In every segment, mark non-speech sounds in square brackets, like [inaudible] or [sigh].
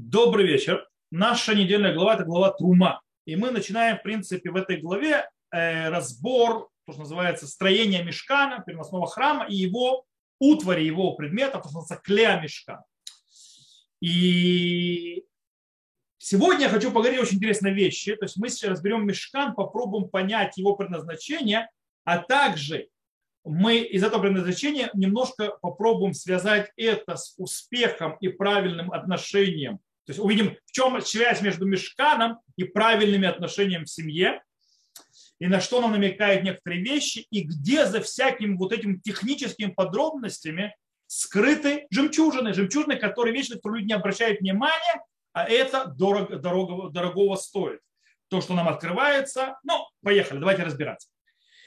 Добрый вечер. Наша недельная глава – это глава Трума. И мы начинаем, в принципе, в этой главе э, разбор, то, что называется, строение мешкана, переносного храма и его утвари, его предметов, то, что называется, клея мешкана. И сегодня я хочу поговорить очень интересной вещи. То есть мы сейчас разберем мешкан, попробуем понять его предназначение, а также мы из этого предназначения немножко попробуем связать это с успехом и правильным отношением то есть увидим, в чем связь между мешканом и правильными отношениями в семье, и на что нам намекают некоторые вещи, и где за всякими вот этими техническими подробностями скрыты жемчужины, жемчужины, которые вечно люди не обращают внимания, а это дорого, дорого, дорогого стоит. То, что нам открывается, ну, поехали, давайте разбираться.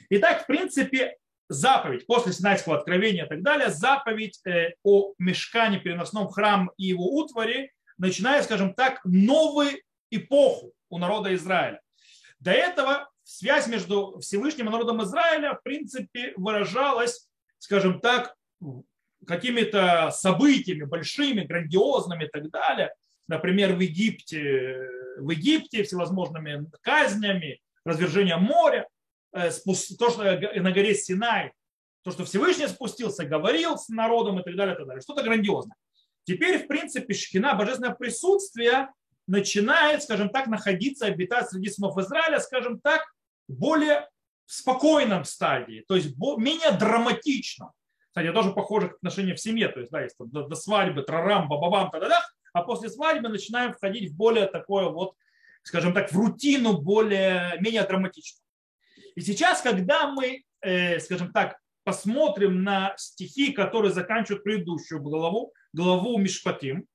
Итак, в принципе, заповедь после Синайского откровения и так далее, заповедь э, о мешкане, переносном храм и его утвари, начиная, скажем так, новую эпоху у народа Израиля. До этого связь между Всевышним и народом Израиля, в принципе, выражалась, скажем так, какими-то событиями большими, грандиозными и так далее. Например, в Египте, в Египте всевозможными казнями, развержением моря, э, то, что на горе Синай, то, что Всевышний спустился, говорил с народом и так далее, и так далее. Что-то грандиозное. Теперь, в принципе, шхина, божественное присутствие, начинает, скажем так, находиться, обитать среди сынов Израиля, скажем так, более спокойном стадии, то есть менее драматично. Кстати, тоже похоже к отношению в семье, то есть, да, есть до, до свадьбы, трарам, бабабам, та да да а после свадьбы начинаем входить в более такое вот, скажем так, в рутину более, менее драматично. И сейчас, когда мы, э, скажем так, посмотрим на стихи, которые заканчивают предыдущую главу, главу Мишпатим,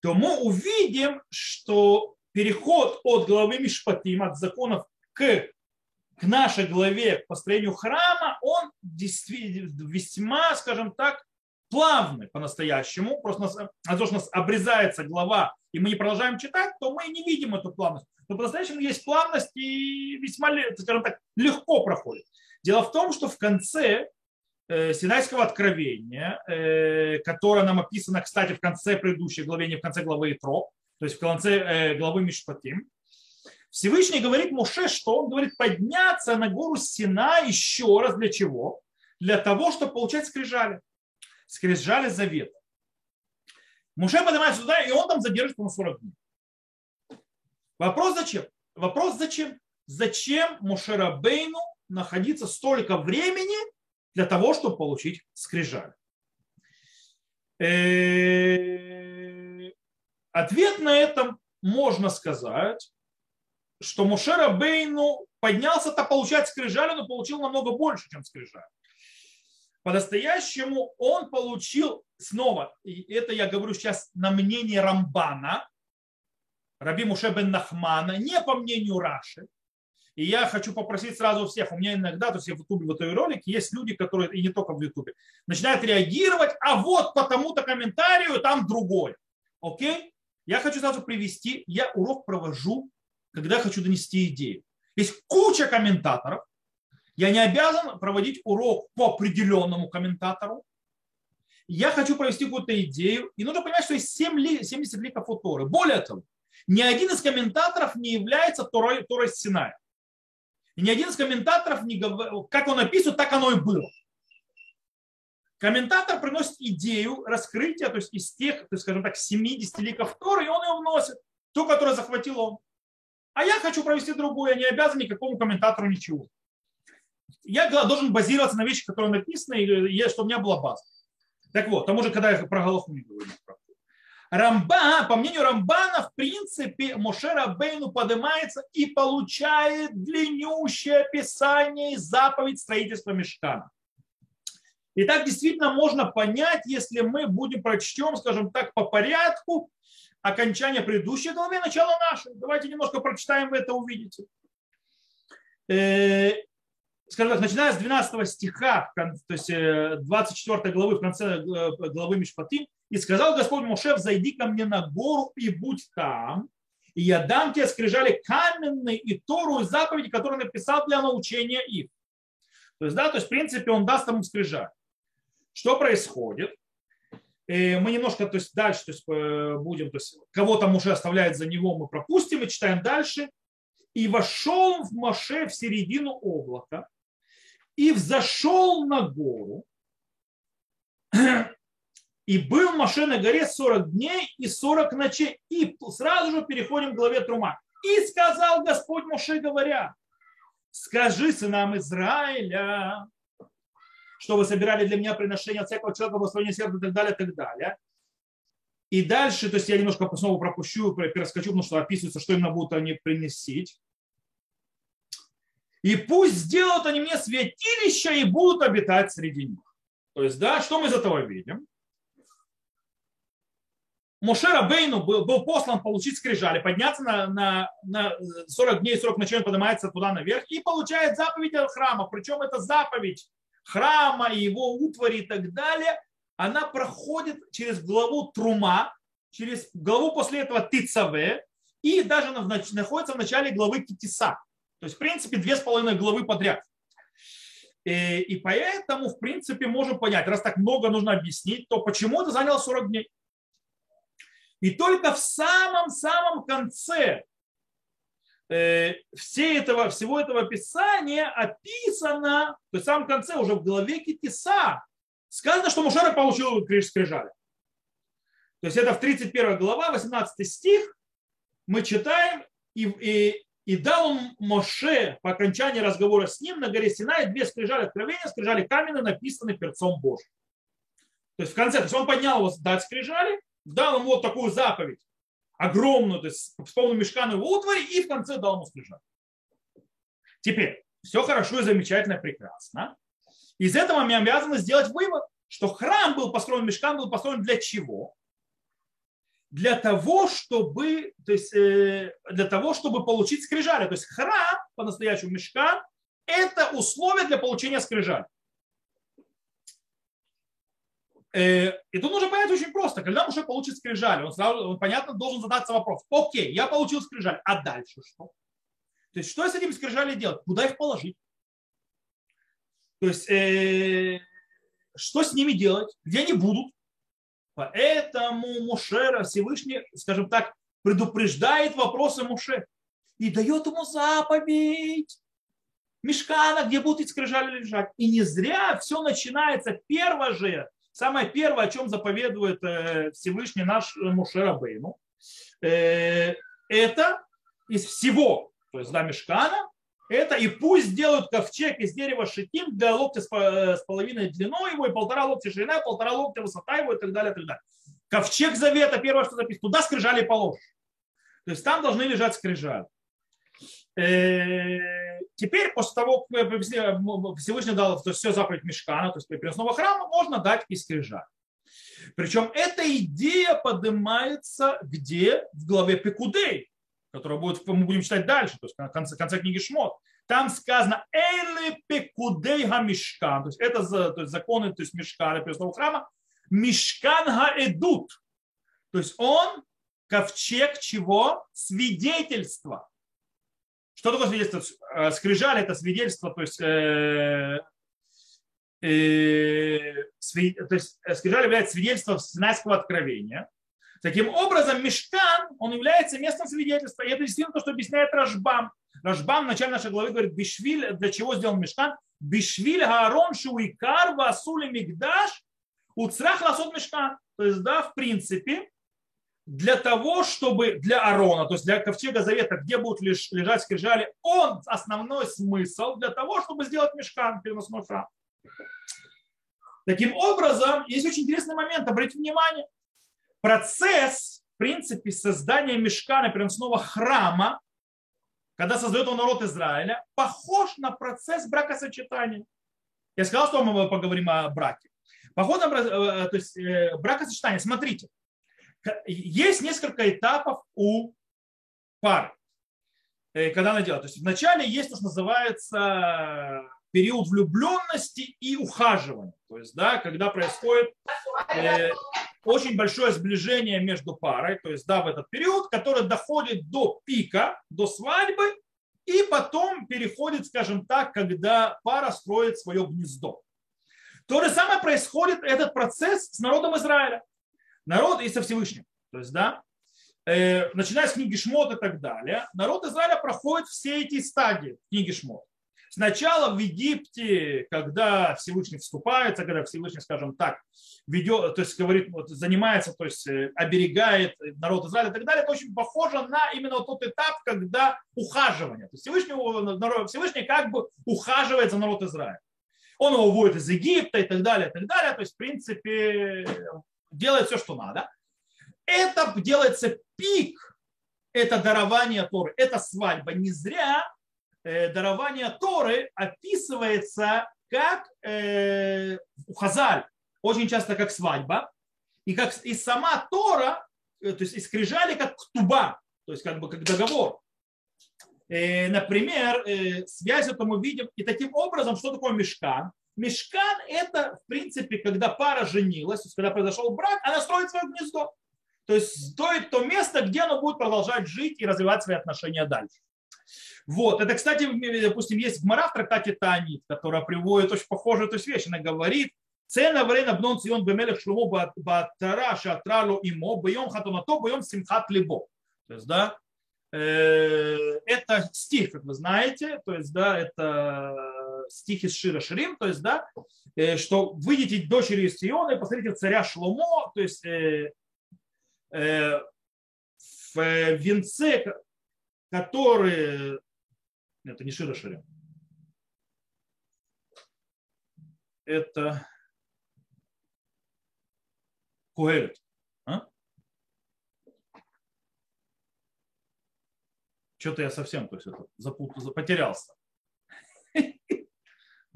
то мы увидим, что переход от главы Мишпатим, от законов к, к нашей главе, к построению храма, он действительно весьма, скажем так, плавный по-настоящему. Просто нас, а то, что у нас обрезается глава, и мы не продолжаем читать, то мы не видим эту плавность. Но по-настоящему есть плавность и весьма, скажем так, легко проходит. Дело в том, что в конце Синайского откровения, э, которое нам описано, кстати, в конце предыдущей главы, не в конце главы Итро, то есть в конце э, главы Мишпатим, Всевышний говорит Муше, что он говорит подняться на гору Сина еще раз для чего? Для того, чтобы получать скрижали. Скрижали завет. Муше поднимается сюда, и он там задержится на 40 дней. Вопрос зачем? Вопрос зачем? Зачем Мушерабейну находиться столько времени для того, чтобы получить скрижаль? Э, ответ на это можно сказать, что Мушера Бейну поднялся-то получать скрижали, но получил намного больше, чем скрижаль. По-настоящему он получил снова, и это я говорю сейчас на мнение Рамбана, Раби Муше бен Нахмана, не по мнению Раши, и я хочу попросить сразу всех, у меня иногда, то есть я в Ютубе в этой ролике, есть люди, которые, и не только в Ютубе, начинают реагировать, а вот по тому-то комментарию там другой. Окей? Я хочу сразу привести, я урок провожу, когда хочу донести идею. Есть куча комментаторов, я не обязан проводить урок по определенному комментатору. Я хочу провести какую-то идею. И нужно понимать, что есть 7 70 ликов у Торы. Более того, ни один из комментаторов не является Торой, Торой Синая. И ни один из комментаторов не говорил, как он описывает, так оно и было. Комментатор приносит идею раскрытия, то есть из тех, то есть, скажем так, 70 ликов Торы, и он ее вносит, ту, которую захватил он. А я хочу провести другую, я не обязан никакому комментатору ничего. Я должен базироваться на вещи, которые написаны, и чтобы у меня была база. Так вот, тому же, когда я про Галаху не говорю. Рамба, по мнению Рамбана, в принципе, Мошера Бейну поднимается и получает длиннющее описание и заповедь строительства мешкана. И так действительно можно понять, если мы будем прочтем, скажем так, по порядку окончания предыдущей главы, начало нашей. Давайте немножко прочитаем, вы это увидите. Э, скажем так, начиная с 12 стиха, то есть 24 э, главы, в конце э, главы Мишпатим, и сказал Господь Мушев, зайди ко мне на гору и будь там, и я дам тебе скрижали каменные и Тору и заповеди, которые написал для научения их. То есть, да, то есть, в принципе, он даст ему скрижали. Что происходит? мы немножко то есть, дальше то есть, будем, то есть кого там уже оставляет за него, мы пропустим и читаем дальше. И вошел в Моше в середину облака и взошел на гору. И был Моше на горе 40 дней и 40 ночей. И сразу же переходим к главе Трума. И сказал Господь Моше, говоря, скажи сынам Израиля, что вы собирали для меня приношение от всякого человека, благословения сердца и так далее, и так далее. И дальше, то есть я немножко снова пропущу, перескочу, потому что описывается, что именно будут они приносить. И пусть сделают они мне святилища и будут обитать среди них. То есть, да, что мы из этого видим? Моше Рабейну был, был послан получить скрижали, подняться на, на, на 40 дней, 40 ночей он поднимается туда наверх и получает заповедь от храма. Причем эта заповедь храма и его утвари и так далее, она проходит через главу Трума, через главу после этого Тицаве и даже находится в начале главы Китиса. То есть, в принципе, две с половиной главы подряд. И, и поэтому, в принципе, можем понять, раз так много нужно объяснить, то почему это заняло 40 дней. И только в самом-самом конце э, все этого, всего этого писания описано, то есть в самом конце, уже в главе Китиса, сказано, что Мушара получил скрижали. То есть это в 31 глава, 18 стих, мы читаем, и, и, и дал он Моше по окончании разговора с ним на горе Синай две скрижали откровения, скрижали каменные, написаны перцом Божьим. То есть в конце, то есть он поднял его дать скрижали, дал ему вот такую заповедь, огромную, то есть с полным мешканом его утвари, и в конце дал ему скрижали. Теперь, все хорошо и замечательно, прекрасно. Из этого мы обязаны сделать вывод, что храм был построен, мешкан был построен для чего? Для того, чтобы, то есть, э, для того, чтобы получить скрижали. То есть храм, по-настоящему мешкан, это условие для получения скрижали. Э, и тут нужно понять очень просто. Когда Муше получит скрижаль, он сразу, он, понятно, должен задаться вопрос. Окей, я получил скрижаль, а дальше что? То есть, что с этим скрижали делать? Куда их положить? То есть, э, что с ними делать? Где они будут? Поэтому Мушера Всевышний, скажем так, предупреждает вопросы Муше и дает ему заповедь. Мешкана, где будут эти скрижали лежать. И не зря все начинается первое же Самое первое, о чем заповедует э, Всевышний наш Мушера Бейну, э, это из всего, то есть да, мешкана, это и пусть сделают ковчег из дерева шитим для локтя э, с половиной длиной его и полтора локтя ширина, полтора локтя высота его и так далее, и так далее. Ковчег завета, первое, что записано, туда скрижали положишь. То есть там должны лежать скрижали. Теперь, после того, как Всевышний дал то есть все заповедь Мешкана, то есть переносного храма, можно дать и скрижаль. Причем эта идея поднимается где? В главе Пекудей, которая будет, мы будем читать дальше, то есть в конце, конце книги Шмот. Там сказано «Эйли пекудей мешкан, то есть это то есть законы то есть Мешкана, переносного храма, Мешкан гаэдут, то есть он ковчег чего? Свидетельства. Что такое свидетельство? Э, скрижаль – это свидетельство, то есть, э, э, то есть э, скрижаль является свидетельством Синайского откровения. Таким образом, мешкан, он является местом свидетельства. И это действительно то, что объясняет Рашбам. Рашбам в начале нашей главы говорит, Бишвиль, для чего сделал мешкан? Бишвиль Гаарон Шуикар Васули Мигдаш Уцрах Ласот Мешкан. То есть, да, в принципе, для того, чтобы для Арона, то есть для ковчега завета, где будут лежать скрижали, он основной смысл для того, чтобы сделать мешкан, переносной храм. Таким образом, есть очень интересный момент, обратите внимание, процесс, в принципе, создания мешкана, переносного храма, когда создает он народ Израиля, похож на процесс бракосочетания. Я сказал, что мы поговорим о браке. Похож на э, то есть, э, бракосочетание. Смотрите, есть несколько этапов у пар, э, когда она делает. То есть вначале есть то, что называется период влюбленности и ухаживания. То есть, да, когда происходит э, очень большое сближение между парой, то есть, да, в этот период, который доходит до пика, до свадьбы, и потом переходит, скажем так, когда пара строит свое гнездо. То же самое происходит, этот процесс с народом Израиля. Народ и со Всевышним. То есть, да, э, начиная с книги Шмот и так далее, народ Израиля проходит все эти стадии книги Шмот. Сначала в Египте, когда Всевышний вступается, когда Всевышний, скажем так, ведет, то есть говорит, вот, занимается, то есть э, оберегает народ Израиля и так далее, это очень похоже на именно тот этап, когда ухаживание. То есть Всевышний, Всевышний как бы ухаживает за народ Израиля. Он его выводит из Египта и так далее, и так далее. То есть, в принципе, делает все, что надо. Это делается пик, это дарование Торы, это свадьба. Не зря Э, дарование Торы описывается как э, Хазаль, очень часто как свадьба, и, как, и сама Тора, э, то есть и скрижали как ктуба, то есть как бы как договор. Э, например, э, связь это мы видим. И таким образом, что такое мешкан? Мешкан – это, в принципе, когда пара женилась, то есть когда произошел брак, она строит свое гнездо. То есть стоит то место, где она будет продолжать жить и развивать свои отношения дальше. Вот. Это, кстати, допустим, есть гмара в трактате Танит, которая приводит очень похожую то вещь. Она говорит, Цена время бнон цион бемелех шлумо батара шатралу имо бьем хатунато бьем симхат либо. То есть, да, э, это стих, как вы знаете, то есть, да, это стих из Шира Ширим, то есть, да, э, что выйдите дочери из Сиона и посмотрите царя Шломо, то есть э, в венце, который это не Шира Ширим. Это Куэлет. А? Что-то я совсем то есть это, запутал, потерялся. [laughs]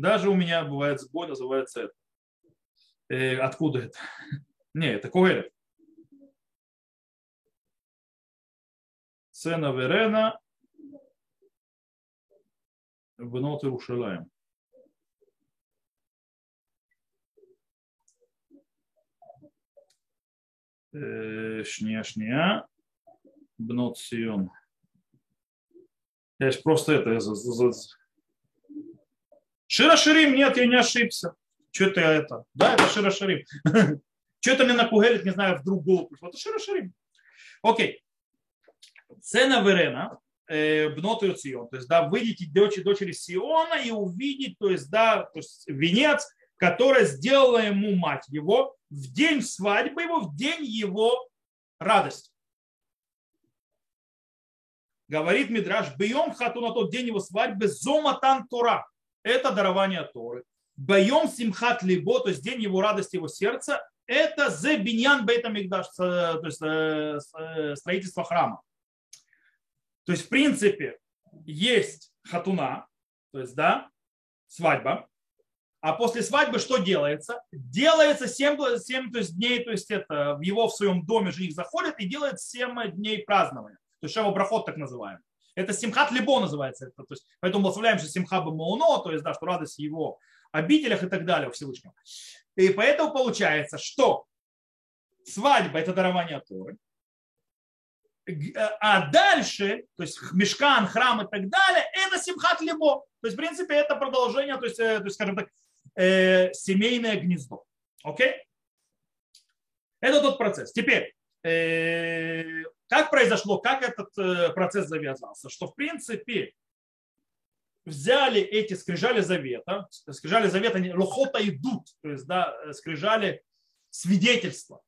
Даже у меня бывает сбой, называется это. Э, откуда это? [laughs] Не, это Коэлет. Сена Верена, Бнот Иерушалаем. Э, шня, шня. Бнот Сион. Я же просто это Шира Ширим, нет, я не ошибся. Что это это? Да, это Шира Ширим. Что это мне напугали, не знаю, вдруг голову пришло. Это Шира Ширим. Окей. Цена Верена Э, бноту Сион. То есть, да, выйдите дочери, дочери Сиона и увидеть, то есть, да, то есть венец, который сделала ему мать его в день свадьбы его, в день его радости. Говорит Мидраш, бьем хату на тот день его свадьбы, зоматан Тора. Это дарование Торы. Боем симхат либо, то есть день его радости, его сердца, это зе биньян бейта мигдаш, то есть э, э, строительство храма. То есть, в принципе, есть хатуна, то есть, да, свадьба, а после свадьбы что делается? Делается 7, 7 то есть, дней, то есть это в его в своем доме жених заходит и делает 7 дней празднования. То есть шева брахот так называемый. Это симхат либо называется. Это, то есть, поэтому благословляем, что симха бамауно, то есть, да, что радость его обителях и так далее у Всевышнего. И поэтому получается, что свадьба – это дарование Торы, а дальше, то есть мешкан, храм и так далее, это симхат либо. То есть, в принципе, это продолжение, то есть, э, то есть скажем так, э, семейное гнездо. Окей? Это тот процесс. Теперь, э, как произошло, как этот э, процесс завязался? Что, в принципе, взяли эти скрижали завета, скрижали завета, лохота идут, то есть, да, скрижали свидетельства,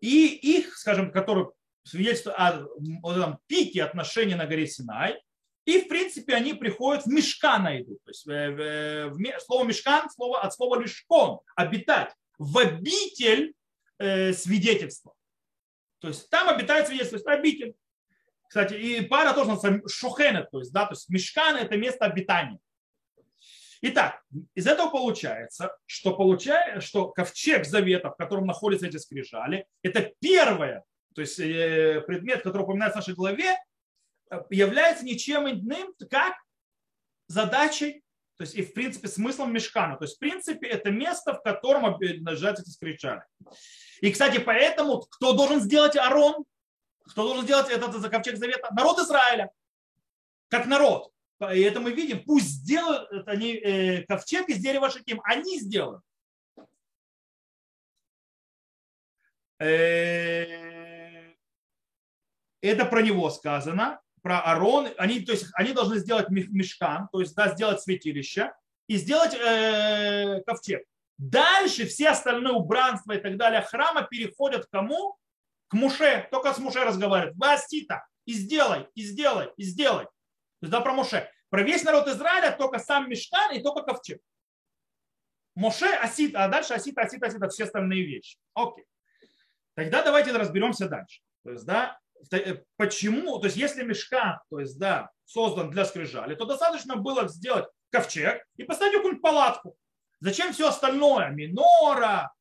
и их, скажем, которые свидетельство о вот этом пике отношений на горе Синай. И, в принципе, они приходят в мешкана идут. То есть, в, в, в, слово мешкан слово, от слова лишкон, обитать. В обитель э, свидетельства. То есть там обитает свидетельство, то есть обитель. Кстати, и пара тоже называется шухенет, то есть, да, то есть мешкан это место обитания. Итак, из этого получается, что, получается, что ковчег завета, в котором находятся эти скрижали, это первое то есть э, предмет, который упоминается в нашей главе, э, является ничем иным, как задачей, то есть и в принципе смыслом мешкана. То есть в принципе это место, в котором лежат эти скричали. И, кстати, поэтому кто должен сделать Арон? Кто должен сделать этот ковчег завета? Народ Израиля. Как народ. И это мы видим. Пусть сделают они, э, ковчег из дерева шаким. Они сделают. Э, Это про него сказано, про Арон. Они, то есть, они должны сделать мешкан, то есть да, сделать святилище и сделать э, ковчег. Дальше все остальные убранства и так далее храма переходят к кому? К Муше. Только с Муше разговаривают. Басита. И сделай, и сделай, и сделай. То есть да, про Муше. Про весь народ Израиля только сам Мешкан и только ковчег. Моше, Асит, а дальше Асита, Асита, Асита, все остальные вещи. Окей. Тогда давайте разберемся дальше. То есть, да, э, почему, то есть, если мешка, то есть, да, создан для скрижали, то достаточно было сделать ковчег и поставить какую-нибудь палатку. Зачем все остальное? Минора,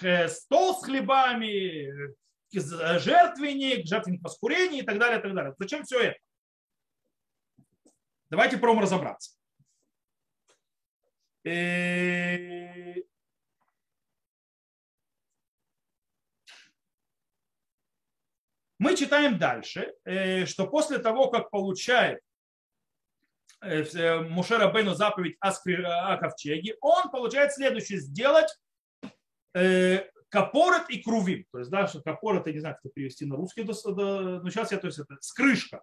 э, стол с хлебами, э, жертвенник, жертвенник воскурения и так далее, и так далее. Зачем все это? Давайте пробуем разобраться. Э, мы читаем дальше, э, что после того, как получает э, Мушера Бейну заповедь о, ковчеге, он получает следующее, сделать капорот и крувим. То есть, да, что капорот, я не знаю, как это перевести на русский, но сейчас я, то есть, это скрышка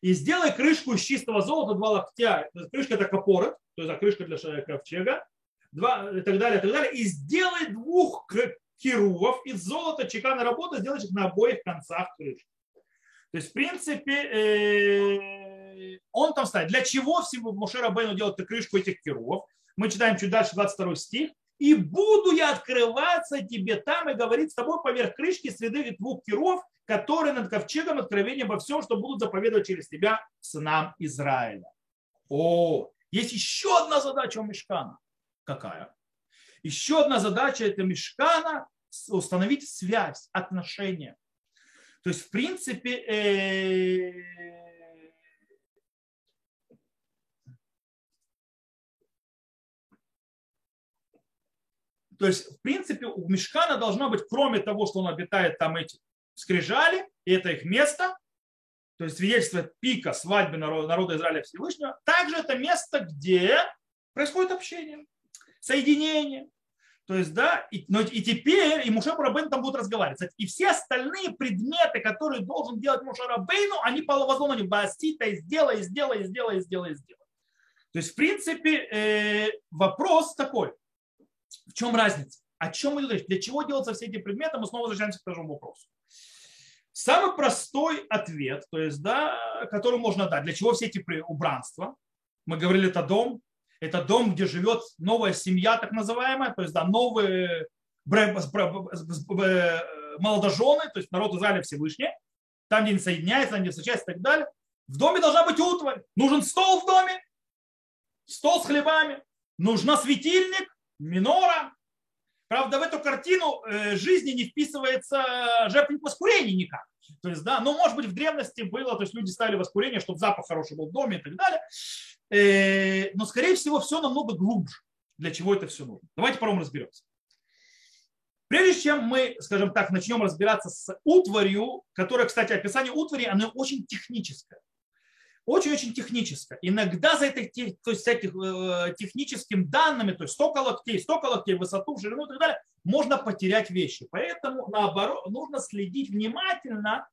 и сделай крышку из чистого золота, два локтя. Крышка это капорот, то есть крышка для ковчега, два, и так далее, и так далее. И сделай двух кирувов из золота чеканной работы, сделай их на обоих концах крышки. То есть, в принципе, э, он там ставит. Для чего всего Мушера Бейну делать крышку этих кирувов? Мы читаем чуть дальше 22 стих. И буду я открываться тебе там и говорить с тобой поверх крышки среды двух киров, которые над ковчегом откровения обо всем, что будут заповедовать через тебя сынам Израиля. О, есть еще одна задача у Мешкана. Какая? Еще одна задача это Мешкана установить связь, отношения. То есть, в принципе, То есть, в принципе, у Мешкана должно быть, кроме того, что он обитает там эти скрижали, и это их место, то есть свидетельство пика свадьбы народа, Израиля Всевышнего, также это место, где происходит общение, соединение. То есть, да, и, но, и теперь и Муше Рабейн там будут разговаривать. И все остальные предметы, которые должен делать Муше Рабейну, они по возлону Басита, сделай, сделай, сделай, сделай, сделай. То есть, в принципе, э, вопрос такой, в чем разница? О чем мы говорим? Для чего делаются все эти предметы? Мы снова возвращаемся к тому вопросу. Самый простой ответ, то есть, да, который можно дать, для чего все эти убранства? Мы говорили, это дом, это дом, где живет новая семья, так называемая, то есть, да, новые молодожены, то есть народ Израиля Всевышний, там, где они соединяются, там, где встречаются и так далее. В доме должна быть утварь. Нужен стол в доме, стол с хлебами, нужна светильник, минора, Правда, в эту картину э, жизни не вписывается жертвенник воскурения никак. То есть, да, ну, может быть, в древности было, то есть люди ставили воскурение, чтобы запах хороший был в доме и так далее. Э, но, скорее всего, все намного глубже. Для чего это все нужно? Давайте по разберемся. Прежде чем мы, скажем так, начнем разбираться с утварью, которая, кстати, описание утвари, оно очень техническое очень-очень техническое. Иногда за этой то есть, всяких, э, техническим данными, то есть столько локтей, столько локтей, высоту, ширину и так далее, можно потерять вещи. Поэтому, наоборот, нужно следить внимательно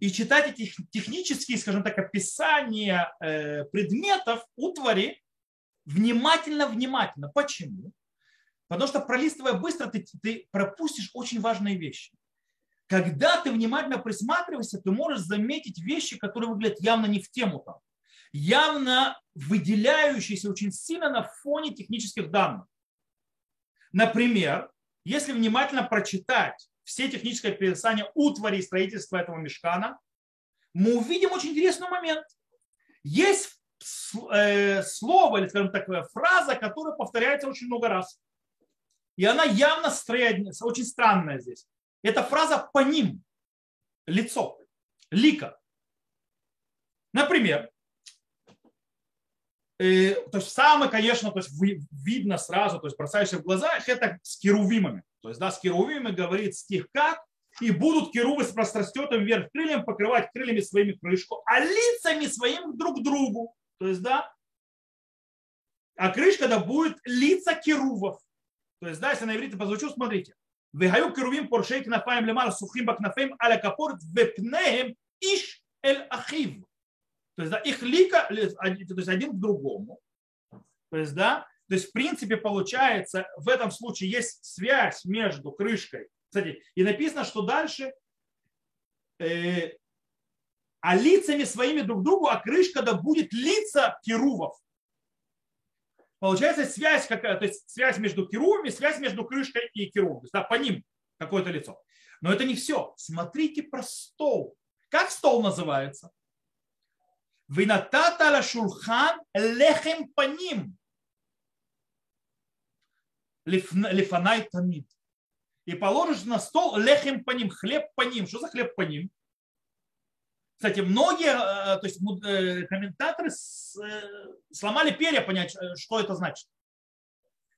и читать эти технические, скажем так, описания э, предметов, утвари, внимательно-внимательно. Почему? Потому что пролистывая быстро, ты, ты пропустишь очень важные вещи. Когда ты внимательно присматриваешься, ты можешь заметить вещи, которые выглядят явно не в тему там, явно выделяющиеся очень сильно на фоне технических данных. Например, если внимательно прочитать все технические описания утвари и строительства этого мешкана, мы увидим очень интересный момент. Есть э, слово, или, скажем так, фраза, которая повторяется очень много раз. И она явно очень странная здесь. Это фраза по ним, лицо, лика. Например, э, то есть самое, конечно, то есть видно сразу, то есть бросаешься в глаза, это с керувимами. То есть, да, с керувимами говорит стих как, и будут керувы с прострастетым вверх крыльям покрывать крыльями своими крышку, а лицами своим друг другу. То есть, да, а крышка да будет лица керувов. То есть, да, если на иврите позвучу, смотрите. Вехаю керувим поршей кнафаем лемар сухим бакнафем аля капорт вепнеем иш эль ахив. То есть, да, их лика, то есть один к другому. То есть, да, то есть, в принципе, получается, в этом случае есть связь между крышкой. Кстати, и написано, что дальше э, а лицами своими друг другу, а крышка да будет лица керувов. Получается связь какая, то есть связь между керувами, связь между крышкой и керувом. То да, по ним какое-то лицо. Но это не все. Смотрите про стол. Как стол называется? Винатата ла шулхан лехем паним. Лифанай тамид. И положишь на стол лехем по ним, хлеб по ним. Что за хлеб по ним? Кстати, многие э, то есть, э, комментаторы э, сломали перья понять, что это значит.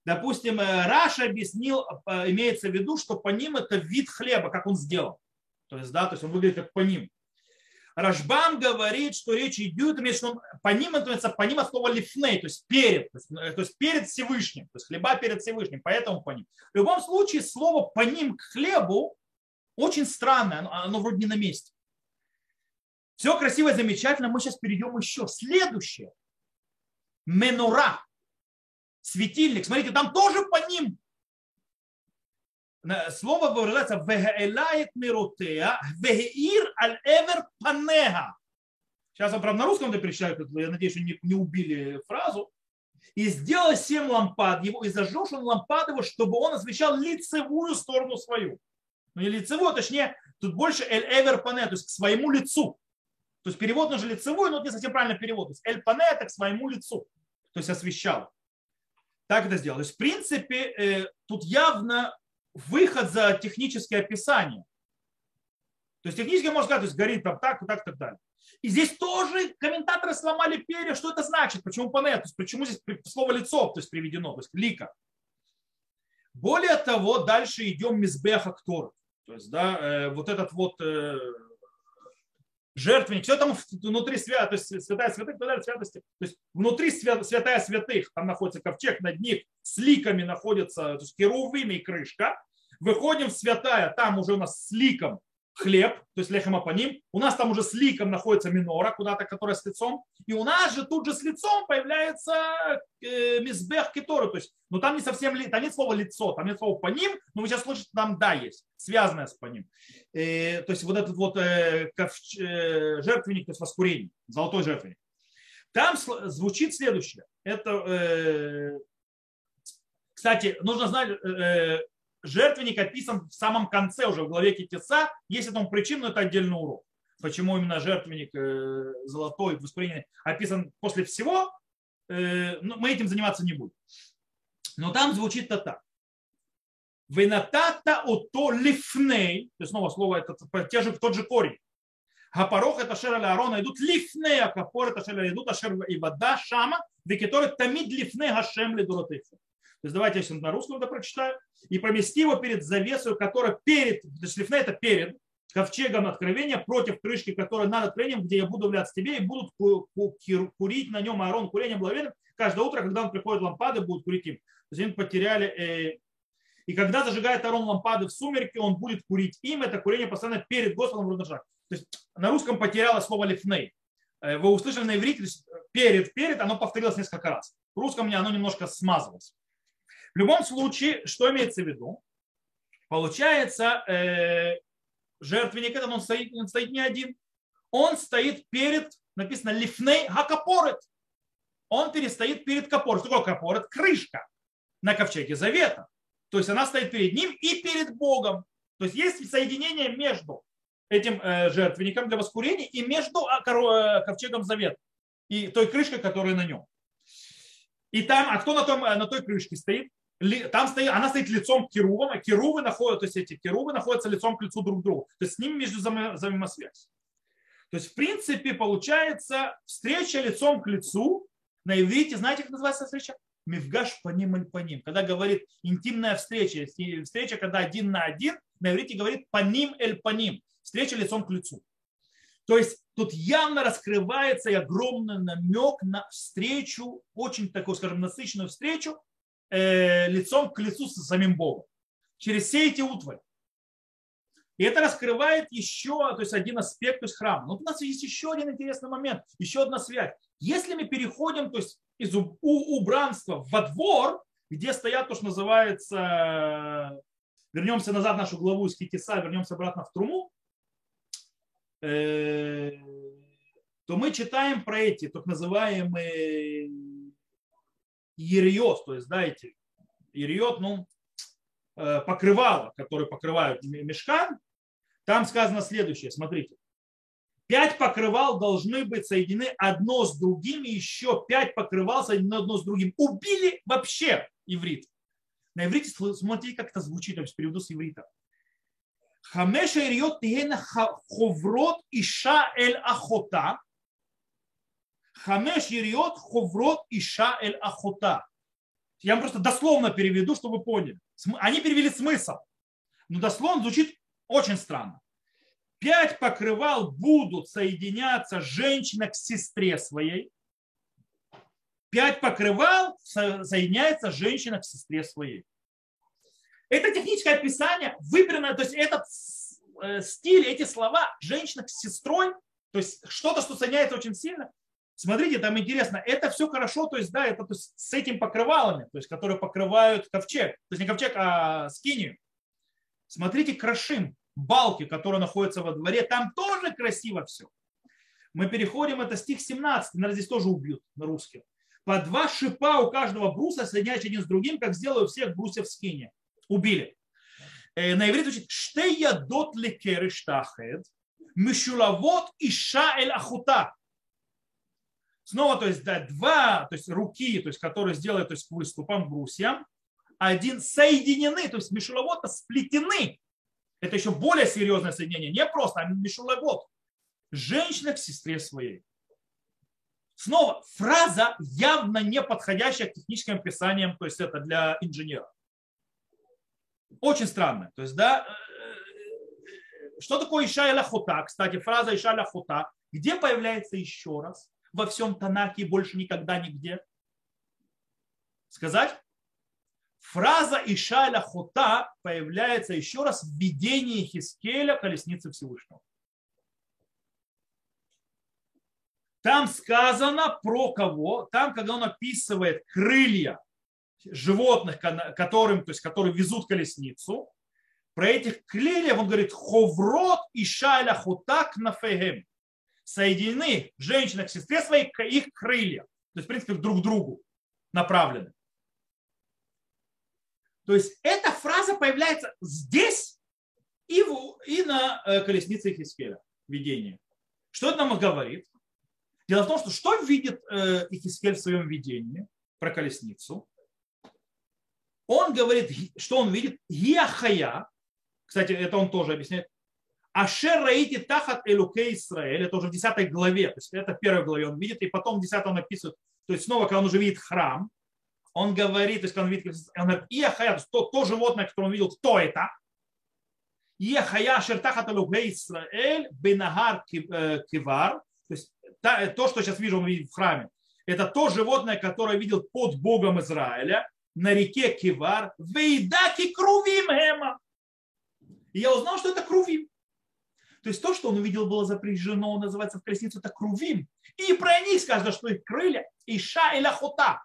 Допустим, Раша объяснил, имеется в виду, что по ним это вид хлеба, как он сделал. То есть, да, то есть он выглядит как по ним. Рашбам говорит, что речь идет, имеет, что по ним, это по ним от слова лифней, то есть перед, то есть, то есть перед Всевышним, то есть хлеба перед Всевышним, поэтому по ним. В любом случае, слово по ним к хлебу очень странное, оно, оно вроде не на месте. Все красиво, замечательно. Мы сейчас перейдем еще. Следующее. Менура. Светильник. Смотрите, там тоже по ним. Слово выражается «вегаэлает миротея, вегеир аль эвер панега». Сейчас я, правда, на русском это перечисляю, я надеюсь, что не, не убили фразу. И сделал семь лампад его, и зажег он лампад его, чтобы он освещал лицевую сторону свою. Ну, не лицевую, точнее, тут больше эль эвер пане, то есть к своему лицу. То есть перевод нужен лицевой, но это не совсем правильный перевод. То есть эль пане это к своему лицу, то есть освещал. Так это сделал. То есть в принципе э, тут явно выход за технические описания. То есть технически можно сказать, то есть горит там так, так, так далее. И здесь тоже комментаторы сломали перья, что это значит, почему пане, то есть почему здесь слово лицо то есть приведено, то есть лика. Более того, дальше идем мизбех актор. То есть, да, э, вот этот вот э, жертвенник, все там внутри есть святая святых, святости, то есть внутри святая святых, там находится ковчег, над них с ликами находится, то есть керувими и крышка, выходим в святая, там уже у нас с ликом хлеб, то есть лехема по ним. У нас там уже с ликом находится минора, куда-то, которая с лицом. И у нас же тут же с лицом появляется э, мизбех кетора. То есть, ну там не совсем, там нет слова лицо, там нет слова по ним, но вы сейчас слышите, там да есть, связанное с по ним. Э, то есть вот этот вот э, ковч, э, жертвенник, то есть воскурение, золотой жертвенник. Там звучит следующее. Это, э, кстати, нужно знать, э, жертвенник описан в самом конце, уже в главе Китеса. Есть этому причина, но это отдельный урок. Почему именно жертвенник э, золотой в восприятии описан после всего, э, ну, мы этим заниматься не будем. Но там звучит это так. Венатата ото лифней, то есть снова слово это те же, тот же корень. Гапарох это шер Аарона идут лифней, а капор это шер идут ашер и вода шама, векиторы тамид лифней гашем лидуротыху. То есть давайте я на русском это прочитаю. И помести его перед завесой, которая перед, то это перед, ковчегом откровения против крышки, которая над откровением, где я буду являться тебе, и будут курить на нем Аарон курением благовейным. Каждое утро, когда он приходит лампады, будут курить им. То есть они потеряли. Э, и когда зажигает Аарон лампады в сумерки, он будет курить им. Это курение постоянно перед Господом в То есть на русском потеряло слово лифней. Э, вы услышали на иврите, перед, перед, оно повторилось несколько раз. В русском оно немножко смазывалось. В любом случае, что имеется в виду? Получается, э, жертвенник этот, он стоит, он стоит не один. Он стоит перед, написано, лифней хакапорет. Он перестоит перед капорет. Что такое капорет? Крышка на ковчеге завета. То есть она стоит перед ним и перед Богом. То есть есть соединение между этим э, жертвенником для воскурения и между а, э, ковчегом завета и той крышкой, которая на нем. И там, а кто на, том, на той крышке стоит? Там стоит, она стоит лицом к керувам, а керувы находятся, то есть эти керувы находятся лицом к лицу друг к другу. То есть с ними между взаимосвязь. То есть в принципе получается встреча лицом к лицу. На иврите, знаете, как называется встреча? Мивгаш по ним или по ним. Когда говорит интимная встреча, встреча, когда один на один, на иврите говорит по ним или по ним. Встреча лицом к лицу. То есть тут явно раскрывается и огромный намек на встречу, очень такую, скажем, насыщенную встречу э, лицом к лицу с самим Богом. через все эти утвари. И это раскрывает еще то есть один аспект то есть храма. Но у нас есть еще один интересный момент, еще одна связь. Если мы переходим то есть из убранства во двор, где стоят то, что называется, вернемся назад в нашу главу из Китиса, вернемся обратно в Труму, э, то мы читаем про эти так называемые ериот, то есть, эти ериот, ну, э, покрывало, которые покрывают мешкан, там сказано следующее, смотрите. Пять покрывал должны быть соединены одно с другим, и еще пять покрывал соединены одно с другим. Убили вообще иврит. На иврите смотрите, как это звучит, есть переведу с иврита. Хамеша ириот тиена ховрот иша эль ахота. Хамеш ириот ховрот иша эль ахота. Я вам просто дословно переведу, чтобы вы поняли. Они перевели смысл. Но дословно звучит очень странно. Пять покрывал будут соединяться женщина к сестре своей. Пять покрывал соединяется женщина к сестре своей. Это техническое описание, выбранное, то есть этот э, стиль, эти слова, женщина с сестрой, то есть что-то, что соединяется очень сильно. Смотрите, там интересно, это все хорошо, то есть, да, это то есть, с этим покрывалами, то есть, которые покрывают ковчег, то есть не ковчег, а скинию. Смотрите, крашим, балки, которые находятся во дворе, там тоже красиво все. Мы переходим, это стих 17, наверное, здесь тоже убьют на русском. По два шипа у каждого бруса соединяют один с другим, как сделаю всех брусьев скине. Убили. Э, на иврите звучит «Штея дот лекеры штахед, мишулавот иша эль ахута». Снова, то есть, да, два то есть, руки, то есть, которые сделают то есть, к выступам брусьям, один соединены, то есть мишулавота сплетены. Это еще более серьезное соединение, не просто, а мишулавот. Женщина к сестре своей. Снова, фраза явно не подходящая к техническим описаниям, то есть это для инженера. Очень странно. То есть, да, э, что такое Иша Ляхута? Кстати, фраза Иша Ляхута, где появляется еще раз? Во всем Танаке и больше никогда нигде. Сказать? Фраза Иша Ляхута появляется еще раз в видении Хискеля колесницы Всевышнего. Там сказано про кого? Там, когда он описывает крылья животных, которым, то есть, которые везут колесницу, про этих крыльев он говорит ховрот и шайля хутак на фегем. Соединены женщина к сестре своей их крылья. То есть, в принципе, друг к другу направлены. То есть эта фраза появляется здесь и, в, и на э, колеснице Хискеля, видение. Что это нам говорит? Дело в том, что что видит э, Ихискель в своем видении про колесницу? Он говорит, что он видит? Яхая. Кстати, это он тоже объясняет. Ашер раити тахат элуке Исраэль. Это уже в 10 главе. То есть это в первой главе он видит. И потом в 10 он описывает. То есть снова, когда он уже видит храм, он говорит, то есть, когда он видит, он говорит, Иахая, то, то, животное, которое он видел, кто это? Иахая ашер тахат элуке Исраэль бенагар э, кивар. То есть то, что сейчас вижу, он видит в храме, это то животное, которое видел под Богом Израиля на реке Кивар, вейдаки крувим гема. И я узнал, что это крувим. То есть то, что он увидел, было запряжено, называется в колесницу, это крувим. И про них сказано, что их крылья иша и лахота.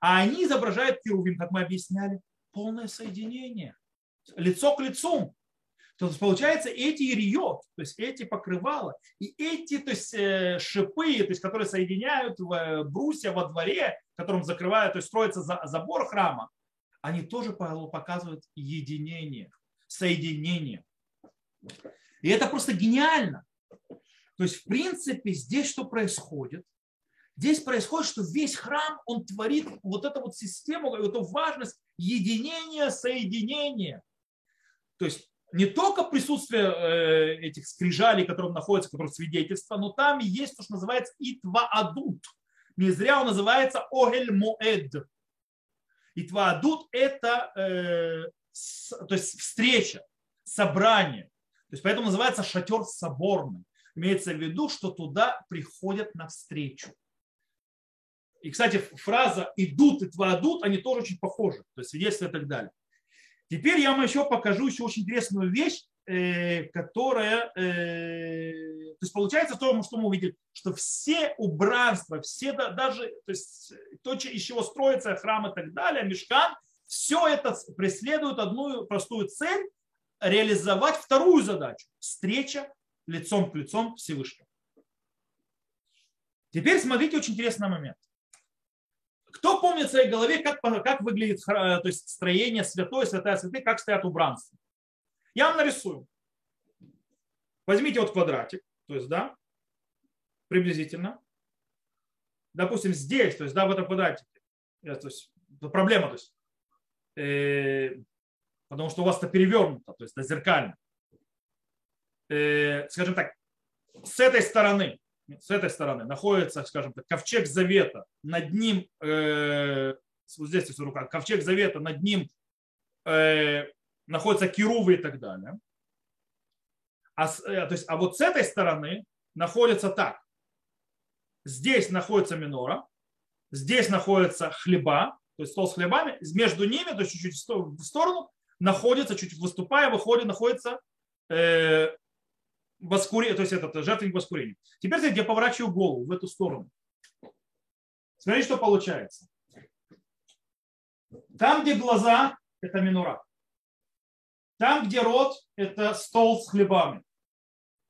А они изображают керувим, как мы объясняли, полное соединение. Лицо к лицу. То есть получается эти ириот, то есть эти покрывала и эти то есть, э, шипы, то есть, которые соединяют э, брусья во дворе, которым закрывают, то есть строится забор храма, они тоже показывают единение, соединение. И это просто гениально. То есть, в принципе, здесь что происходит? Здесь происходит, что весь храм, он творит вот эту вот систему, эту важность единения, соединения. То есть не только присутствие э, этих скрижалей, которые находятся, которые свидетельства, но там есть то, что называется итваадут. Не зря он называется огель моэд. Итваадут – это э, то есть встреча, собрание. То есть поэтому называется шатер соборный. Имеется в виду, что туда приходят навстречу. И, кстати, фраза «идут и твоадут», они тоже очень похожи, то есть свидетельства и так далее. Теперь я вам еще покажу еще очень интересную вещь, э, которая, э, то есть получается то, что мы увидели, что все убранства, все даже, то есть то, из чего строится храм и так далее, мешкан, все это преследует одну простую цель, реализовать вторую задачу – встреча лицом к лицом Всевышнего. Теперь смотрите очень интересный момент. Кто помнит в своей голове, как, как выглядит то есть строение святой, святая святых, как стоят убранства? Я вам нарисую. Возьмите вот квадратик, то есть, да, приблизительно. Допустим, здесь, то есть, да, в этом квадратике. То есть, проблема, то есть, э, потому что у вас это перевернуто, то есть, это зеркально. Э, скажем так, с этой стороны с этой стороны находится, скажем так, ковчег завета, над ним, э, вот здесь есть рука, ковчег завета, над ним э, находятся кирувы и так далее. А, э, то есть, а вот с этой стороны находится так. Здесь находится минора, здесь находится хлеба, то есть стол с хлебами, между ними, то есть чуть-чуть в сторону, находится, чуть выступая, выходит, находится э, воскурение, то есть этот жертвенник воскурения. Теперь я поворачиваю голову в эту сторону. Смотрите, что получается. Там, где глаза, это минура. Там, где рот, это стол с хлебами.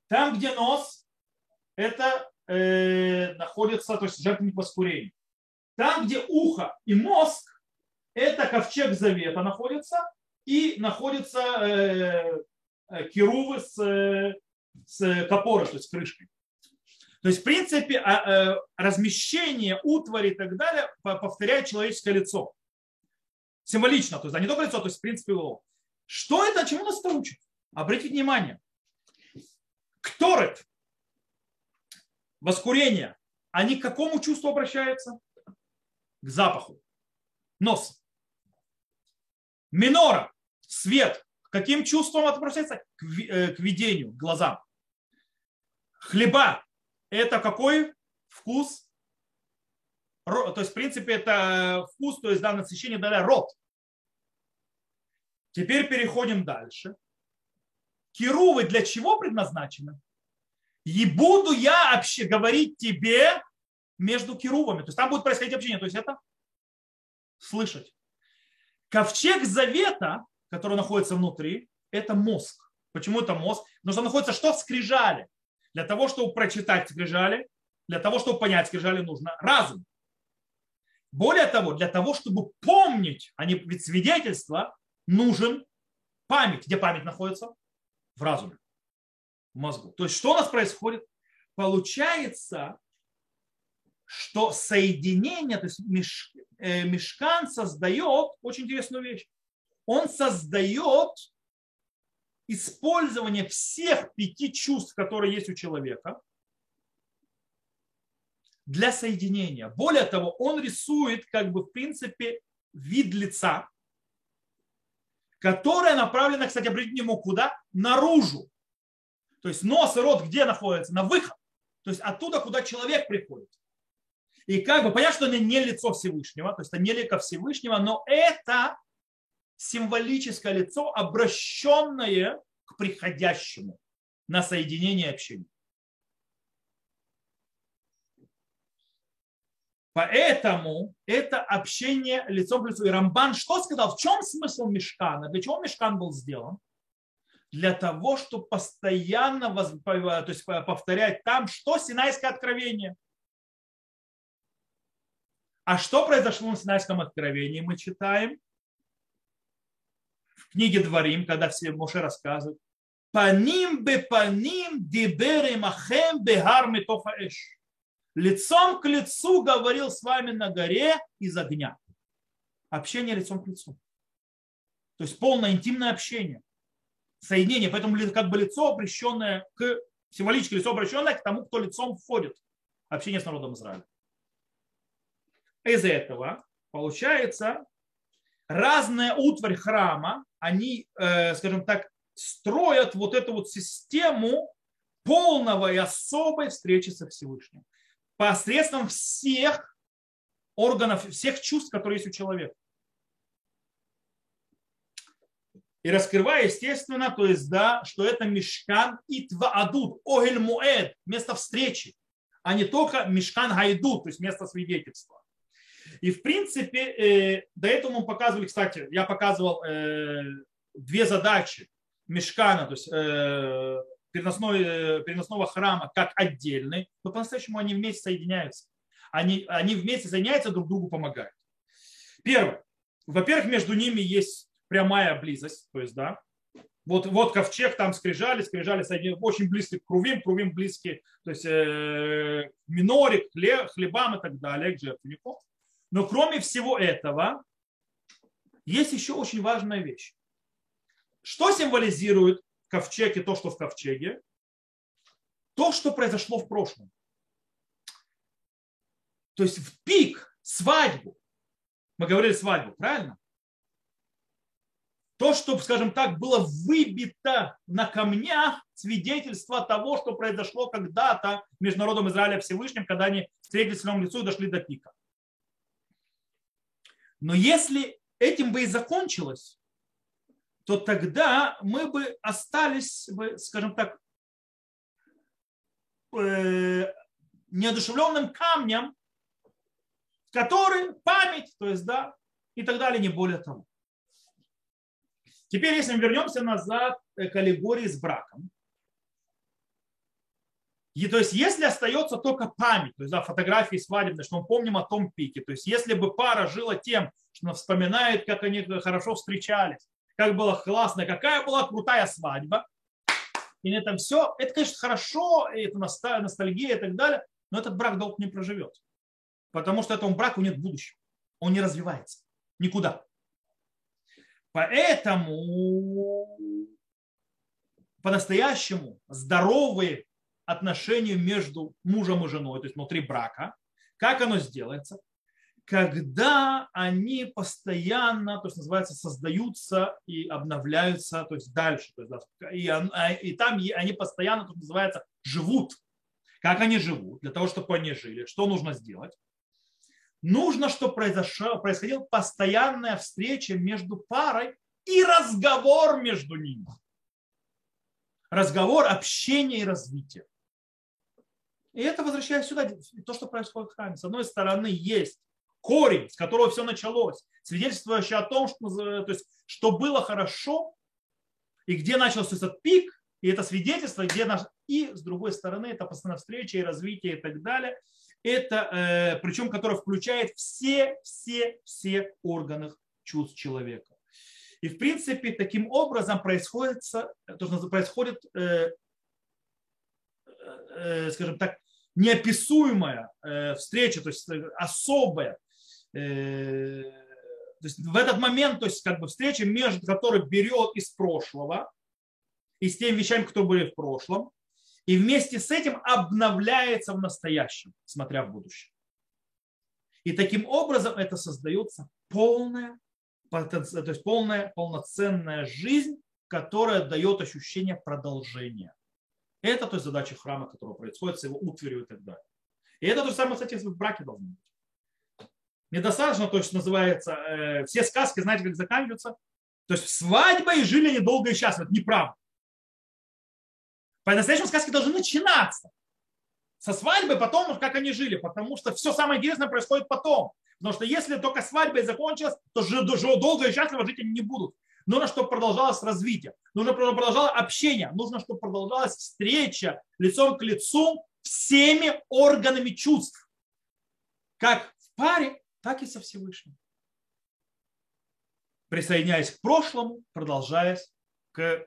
Там, где нос, это э, находится, то есть жертвенник воскурения. Там, где ухо и мозг, это ковчег завета находится, и находится э, э керувы с э, с копорой, то есть с крышкой. То есть, в принципе, а, э, размещение утвари и так далее повторяет человеческое лицо. Символично, то есть, да, не только лицо, то есть, в принципе, голову. Что это, чему нас это учит? Обратите внимание. Кторет, воскурение, они к какому чувству обращаются? К запаху. Нос. Минора, свет, каким чувством обращается? К, э, к видению, к глазам. Хлеба – это какой вкус? То есть, в принципе, это вкус, то есть, да, насыщение далее рот. Теперь переходим дальше. Кирувы для чего предназначены? И буду я вообще говорить тебе между кирувами. То есть там будет происходить общение. То есть это слышать. Ковчег завета который находится внутри, это мозг. Почему это мозг? Потому что находится что в скрижале. Для того, чтобы прочитать скрижали, для того, чтобы понять скрижали, нужно разум. Более того, для того, чтобы помнить, а не ведь свидетельство, нужен память. Где память находится? В разуме, в мозгу. То есть что у нас происходит? Получается, что соединение, то есть э, мешкан создает очень интересную вещь он создает использование всех пяти чувств, которые есть у человека, для соединения. Более того, он рисует, как бы, в принципе, вид лица, которое направлено, кстати, обратите внимание, куда? Наружу. То есть нос и рот где находятся? На выход. То есть оттуда, куда человек приходит. И как бы понятно, что это не лицо Всевышнего, то есть это не лика Всевышнего, но это символическое лицо, обращенное к приходящему на соединение общения. Поэтому это общение лицом к лицу. И Рамбан что сказал? В чем смысл мешкана? Для чего мешкан был сделан? Для того, чтобы постоянно то есть повторять там, что Синайское откровение. А что произошло на Синайском откровении, мы читаем книге Дворим, когда все Моше рассказывают, Паним бе паним дибер махем бехар метоха эш. Лицом к лицу говорил с вами на горе из огня. Общение лицом к лицу. То есть полное интимное общение. Соединение. Поэтому как бы лицо обращенное к символическое лицо обращенное к тому, кто лицом входит. Общение с народом Израиля. Из этого получается разная утварь храма они, э, скажем так, строят вот эту вот систему полного и особой встречи со Всевышним посредством всех органов, всех чувств, которые есть у человека. И раскрывая, естественно, то есть, да, что это мешкан и тваадут, огель муэд, место встречи, а не только мешкан гайдут, то есть место свидетельства. И в принципе, э, до этого мы показывали, кстати, я показывал э, две задачи мешкана, то есть э, переносной, э, переносного храма как отдельный, но по-настоящему они вместе соединяются. Они, они вместе соединяются, друг другу помогают. Первое. Во-первых, между ними есть прямая близость, то есть, да, вот, вот ковчег, там скрижали, скрижали очень близки к крувим, крувим близки, то есть э, минорик, хлебам и так далее, к жертвеннику. Но кроме всего этого, есть еще очень важная вещь. Что символизирует ковчег и то, что в ковчеге? То, что произошло в прошлом. То есть в пик, свадьбу. Мы говорили свадьбу, правильно? То, что, скажем так, было выбито на камнях, свидетельство того, что произошло когда-то между народом Израиля и Всевышним, когда они встретились в лицу и дошли до пика. Но если этим бы и закончилось, то тогда мы бы остались, бы, скажем так, э, неодушевленным камнем, который память, то есть, да, и так далее, не более того. Теперь, если мы вернемся назад к аллегории с браком, и, то есть, если остается только память, то есть да, фотографии свадебные, что мы помним о том пике, то есть, если бы пара жила тем, что она вспоминает, как они хорошо встречались, как было классно, какая была крутая свадьба, и на этом все, это, конечно, хорошо, это ностальгия и так далее, но этот брак долго не проживет. Потому что этому браку нет будущего. Он не развивается. Никуда. Поэтому по-настоящему здоровые отношения между мужем и женой, то есть внутри брака, как оно сделается? Когда они постоянно, то есть называется, создаются и обновляются, то есть дальше. То есть, и, а, и там они постоянно, то есть называется, живут. Как они живут? Для того, чтобы они жили. Что нужно сделать? Нужно, чтобы происходила постоянная встреча между парой и разговор между ними. Разговор, общение и развитие. И это возвращаясь сюда, то, что происходит в храме. С одной стороны, есть корень, с которого все началось, свидетельствующий о том, что, то есть, что было хорошо, и где начался этот пик, и это свидетельство, где наш... и с другой стороны, это постоянная встреча и развитие и так далее. Это, э, причем, которое включает все, все, все органы чувств человека. И в принципе таким образом происходит, то, что происходит э, скажем так, неописуемая э, встреча, то есть э, особая. Э, то есть в этот момент, то есть как бы встреча, между которой берет из прошлого и с теми вещами, которые были в прошлом, и вместе с этим обновляется в настоящем, смотря в будущее. И таким образом это создается полная, то есть полная, полноценная жизнь, которая дает ощущение продолжения. Это то есть задача храма, которая происходит с его утварью и так далее. И это то же самое, кстати, в браке должно быть. Недостаточно, то есть называется, э, все сказки, знаете, как заканчиваются. То есть свадьба и жили недолго и счастливо. Это неправда. По-настоящему сказки должны начинаться. Со свадьбы потом, как они жили. Потому что все самое интересное происходит потом. Потому что если только свадьба и закончилась, то долго и счастливо жить они не будут. Нужно, чтобы продолжалось развитие. Нужно, чтобы продолжалось общение. Нужно, чтобы продолжалась встреча лицом к лицу всеми органами чувств. Как в паре, так и со Всевышним. Присоединяясь к прошлому, продолжаясь к, э,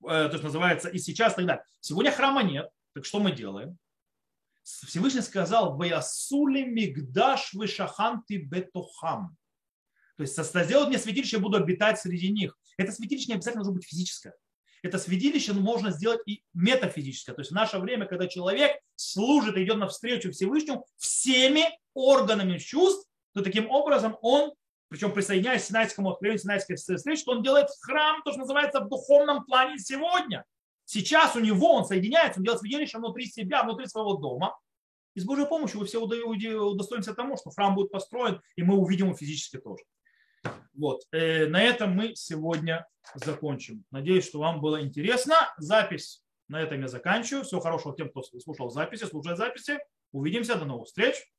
то есть называется и сейчас, и так далее. Сегодня храма нет. Так что мы делаем? Всевышний сказал, «Ваясули мигдаш вышаханти бетухам». То есть сделать мне святилище, я буду обитать среди них. Это святилище не обязательно должно быть физическое. Это святилище можно сделать и метафизическое. То есть в наше время, когда человек служит и идет навстречу Всевышнему всеми органами чувств, то таким образом он, причем присоединяясь к Синайскому откровению, Синайской встречи, то он делает храм, то, что называется в духовном плане сегодня. Сейчас у него он соединяется, он делает святилище внутри себя, внутри своего дома. И с Божьей помощью вы все удостоимся тому, что храм будет построен, и мы увидим его физически тоже. Вот. Э, на этом мы сегодня закончим. Надеюсь, что вам было интересно. Запись на этом я заканчиваю. Всего хорошего тем, кто слушал записи, слушает записи. Увидимся. До новых встреч.